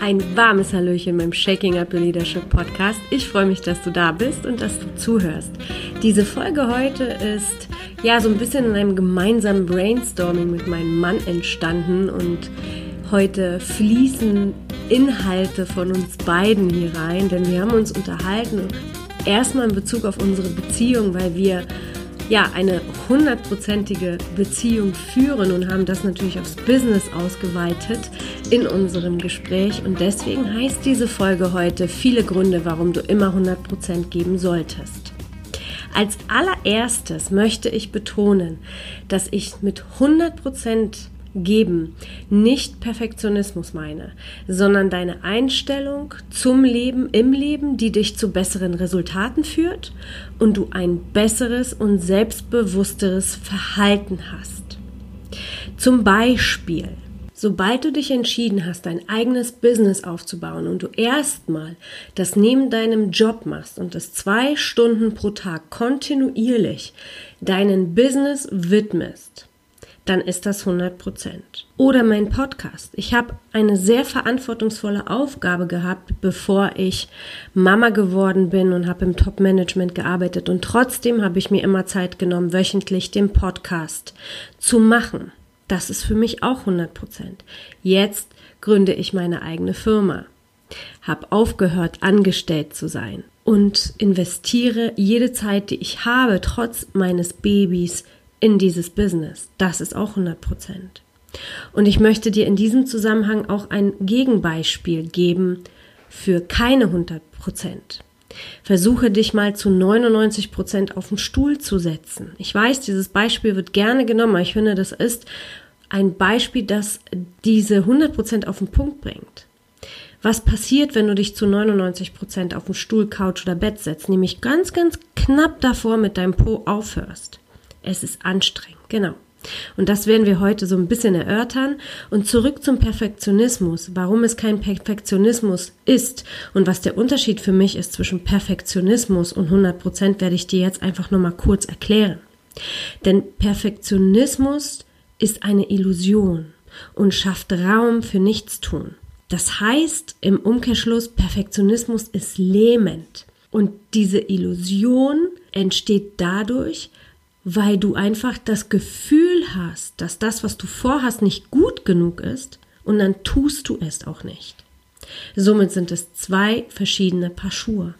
Ein warmes Hallöchen beim Shaking Up Your Leadership Podcast. Ich freue mich, dass du da bist und dass du zuhörst. Diese Folge heute ist ja so ein bisschen in einem gemeinsamen Brainstorming mit meinem Mann entstanden und heute fließen Inhalte von uns beiden hier rein, denn wir haben uns unterhalten erstmal in Bezug auf unsere Beziehung, weil wir ja, eine hundertprozentige Beziehung führen und haben das natürlich aufs Business ausgeweitet in unserem Gespräch. Und deswegen heißt diese Folge heute viele Gründe, warum du immer 100% geben solltest. Als allererstes möchte ich betonen, dass ich mit 100% geben nicht Perfektionismus meine, sondern deine Einstellung zum Leben, im Leben, die dich zu besseren Resultaten führt und du ein besseres und selbstbewussteres Verhalten hast. Zum Beispiel, sobald du dich entschieden hast, dein eigenes Business aufzubauen und du erstmal das neben deinem Job machst und das zwei Stunden pro Tag kontinuierlich deinen Business widmest, dann ist das 100 Prozent. Oder mein Podcast. Ich habe eine sehr verantwortungsvolle Aufgabe gehabt, bevor ich Mama geworden bin und habe im Top-Management gearbeitet. Und trotzdem habe ich mir immer Zeit genommen, wöchentlich den Podcast zu machen. Das ist für mich auch 100 Prozent. Jetzt gründe ich meine eigene Firma. Habe aufgehört, angestellt zu sein und investiere jede Zeit, die ich habe, trotz meines Babys, in dieses Business. Das ist auch 100 Prozent. Und ich möchte dir in diesem Zusammenhang auch ein Gegenbeispiel geben für keine 100 Prozent. Versuche dich mal zu 99 Prozent auf den Stuhl zu setzen. Ich weiß, dieses Beispiel wird gerne genommen, aber ich finde, das ist ein Beispiel, das diese 100 Prozent auf den Punkt bringt. Was passiert, wenn du dich zu 99 Prozent auf den Stuhl, Couch oder Bett setzt, nämlich ganz, ganz knapp davor mit deinem Po aufhörst? Es ist anstrengend, genau. Und das werden wir heute so ein bisschen erörtern. Und zurück zum Perfektionismus, warum es kein Perfektionismus ist und was der Unterschied für mich ist zwischen Perfektionismus und 100 Prozent, werde ich dir jetzt einfach nur mal kurz erklären. Denn Perfektionismus ist eine Illusion und schafft Raum für Nichtstun. Das heißt im Umkehrschluss, Perfektionismus ist lähmend. Und diese Illusion entsteht dadurch, weil du einfach das Gefühl hast, dass das, was du vorhast, nicht gut genug ist und dann tust du es auch nicht. Somit sind es zwei verschiedene Paar Schuhe.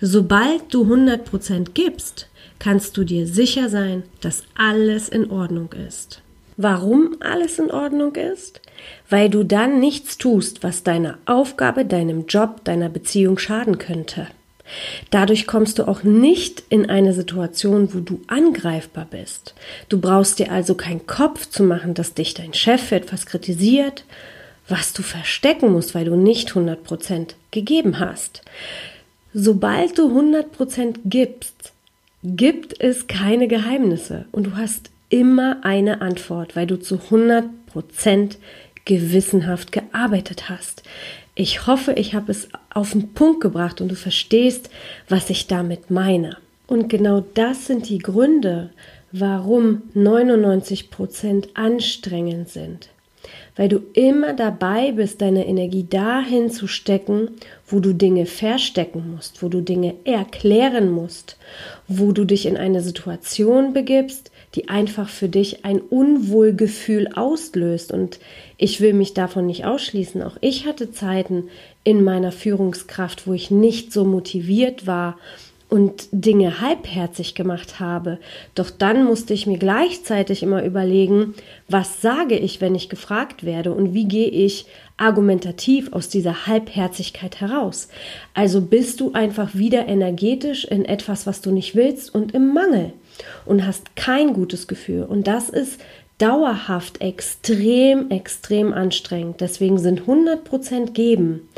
Sobald du 100% gibst, kannst du dir sicher sein, dass alles in Ordnung ist. Warum alles in Ordnung ist? Weil du dann nichts tust, was deiner Aufgabe, deinem Job, deiner Beziehung schaden könnte. Dadurch kommst du auch nicht in eine Situation, wo du angreifbar bist. Du brauchst dir also keinen Kopf zu machen, dass dich dein Chef für etwas kritisiert, was du verstecken musst, weil du nicht 100% gegeben hast. Sobald du 100% gibst, gibt es keine Geheimnisse und du hast immer eine Antwort, weil du zu 100% gewissenhaft gearbeitet hast. Ich hoffe, ich habe es auf den Punkt gebracht und du verstehst, was ich damit meine. Und genau das sind die Gründe, warum 99% anstrengend sind. Weil du immer dabei bist, deine Energie dahin zu stecken, wo du Dinge verstecken musst, wo du Dinge erklären musst, wo du dich in eine Situation begibst, die einfach für dich ein Unwohlgefühl auslöst. Und ich will mich davon nicht ausschließen. Auch ich hatte Zeiten in meiner Führungskraft, wo ich nicht so motiviert war und Dinge halbherzig gemacht habe. Doch dann musste ich mir gleichzeitig immer überlegen, was sage ich, wenn ich gefragt werde und wie gehe ich argumentativ aus dieser Halbherzigkeit heraus. Also bist du einfach wieder energetisch in etwas, was du nicht willst und im Mangel und hast kein gutes Gefühl. Und das ist dauerhaft extrem, extrem anstrengend. Deswegen sind 100% geben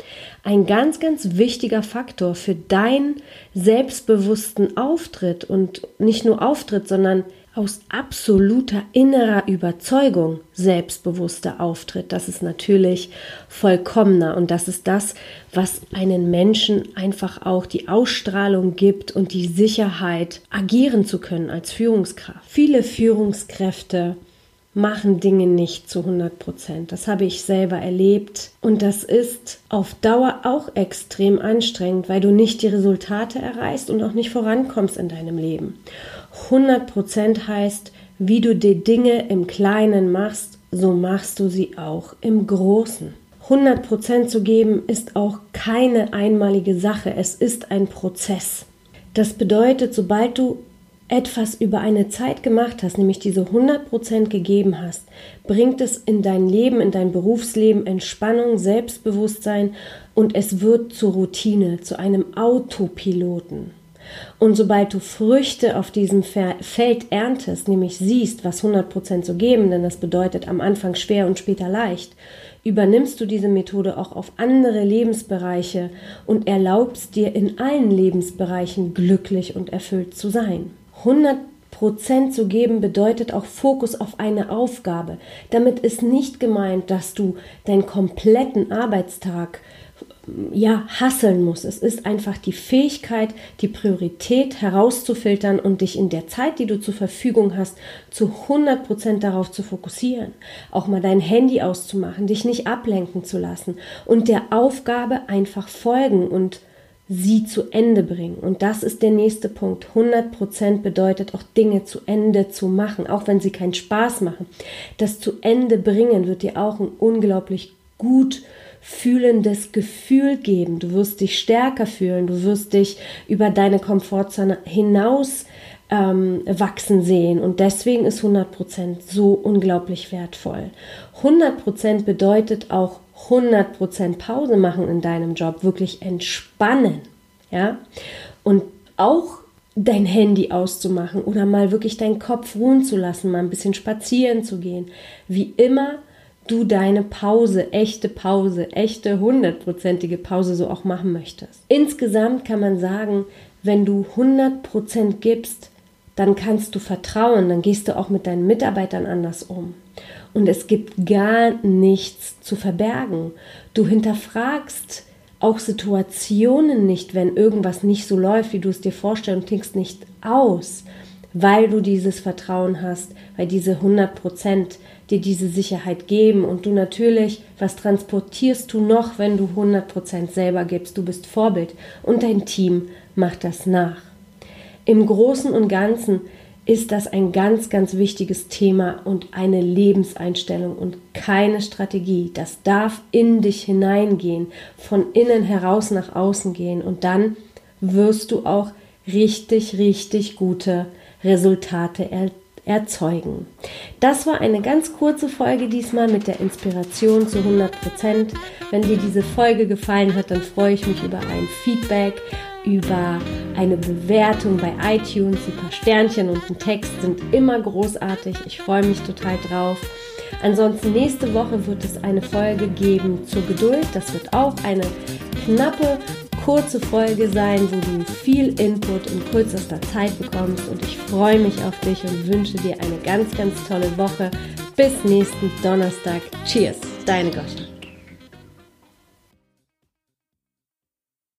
ein ganz, ganz wichtiger Faktor für deinen selbstbewussten Auftritt und nicht nur Auftritt, sondern aus absoluter innerer Überzeugung selbstbewusster Auftritt. Das ist natürlich vollkommener und das ist das, was einen Menschen einfach auch die Ausstrahlung gibt und die Sicherheit, agieren zu können als Führungskraft. Viele Führungskräfte machen Dinge nicht zu 100 Prozent. Das habe ich selber erlebt und das ist auf Dauer auch extrem anstrengend, weil du nicht die Resultate erreichst und auch nicht vorankommst in deinem Leben. 100 Prozent heißt, wie du die Dinge im Kleinen machst, so machst du sie auch im Großen. 100 Prozent zu geben ist auch keine einmalige Sache, es ist ein Prozess. Das bedeutet, sobald du etwas über eine Zeit gemacht hast, nämlich diese 100% gegeben hast, bringt es in dein Leben, in dein Berufsleben Entspannung, Selbstbewusstsein und es wird zur Routine, zu einem Autopiloten. Und sobald du Früchte auf diesem Feld erntest, nämlich siehst, was 100% zu geben, denn das bedeutet am Anfang schwer und später leicht, übernimmst du diese Methode auch auf andere Lebensbereiche und erlaubst dir in allen Lebensbereichen glücklich und erfüllt zu sein. 100 Prozent zu geben bedeutet auch Fokus auf eine Aufgabe. Damit ist nicht gemeint, dass du deinen kompletten Arbeitstag ja, hasseln musst. Es ist einfach die Fähigkeit, die Priorität herauszufiltern und dich in der Zeit, die du zur Verfügung hast, zu 100 Prozent darauf zu fokussieren. Auch mal dein Handy auszumachen, dich nicht ablenken zu lassen und der Aufgabe einfach folgen und sie zu Ende bringen. Und das ist der nächste Punkt. 100% bedeutet auch Dinge zu Ende zu machen, auch wenn sie keinen Spaß machen. Das zu Ende bringen wird dir auch ein unglaublich gut fühlendes Gefühl geben. Du wirst dich stärker fühlen, du wirst dich über deine Komfortzone hinaus ähm, wachsen sehen. Und deswegen ist 100% so unglaublich wertvoll. 100% bedeutet auch 100% Pause machen in deinem Job, wirklich entspannen, ja? Und auch dein Handy auszumachen oder mal wirklich deinen Kopf ruhen zu lassen, mal ein bisschen spazieren zu gehen. Wie immer du deine Pause, echte Pause, echte hundertprozentige Pause so auch machen möchtest. Insgesamt kann man sagen, wenn du 100% gibst, dann kannst du vertrauen, dann gehst du auch mit deinen Mitarbeitern anders um und es gibt gar nichts zu verbergen. Du hinterfragst auch Situationen nicht, wenn irgendwas nicht so läuft, wie du es dir vorstellst und tinkst nicht aus, weil du dieses Vertrauen hast, weil diese 100 Prozent dir diese Sicherheit geben und du natürlich, was transportierst du noch, wenn du 100 Prozent selber gibst? Du bist Vorbild und dein Team macht das nach. Im Großen und Ganzen ist das ein ganz, ganz wichtiges Thema und eine Lebenseinstellung und keine Strategie. Das darf in dich hineingehen, von innen heraus nach außen gehen und dann wirst du auch richtig, richtig gute Resultate er erzeugen. Das war eine ganz kurze Folge diesmal mit der Inspiration zu 100 Prozent. Wenn dir diese Folge gefallen hat, dann freue ich mich über ein Feedback über eine Bewertung bei iTunes. Ein paar Sternchen und ein Text sind immer großartig. Ich freue mich total drauf. Ansonsten nächste Woche wird es eine Folge geben zur Geduld. Das wird auch eine knappe, kurze Folge sein, wo du viel Input in kürzester Zeit bekommst. Und ich freue mich auf dich und wünsche dir eine ganz, ganz tolle Woche. Bis nächsten Donnerstag. Cheers, deine Goscha.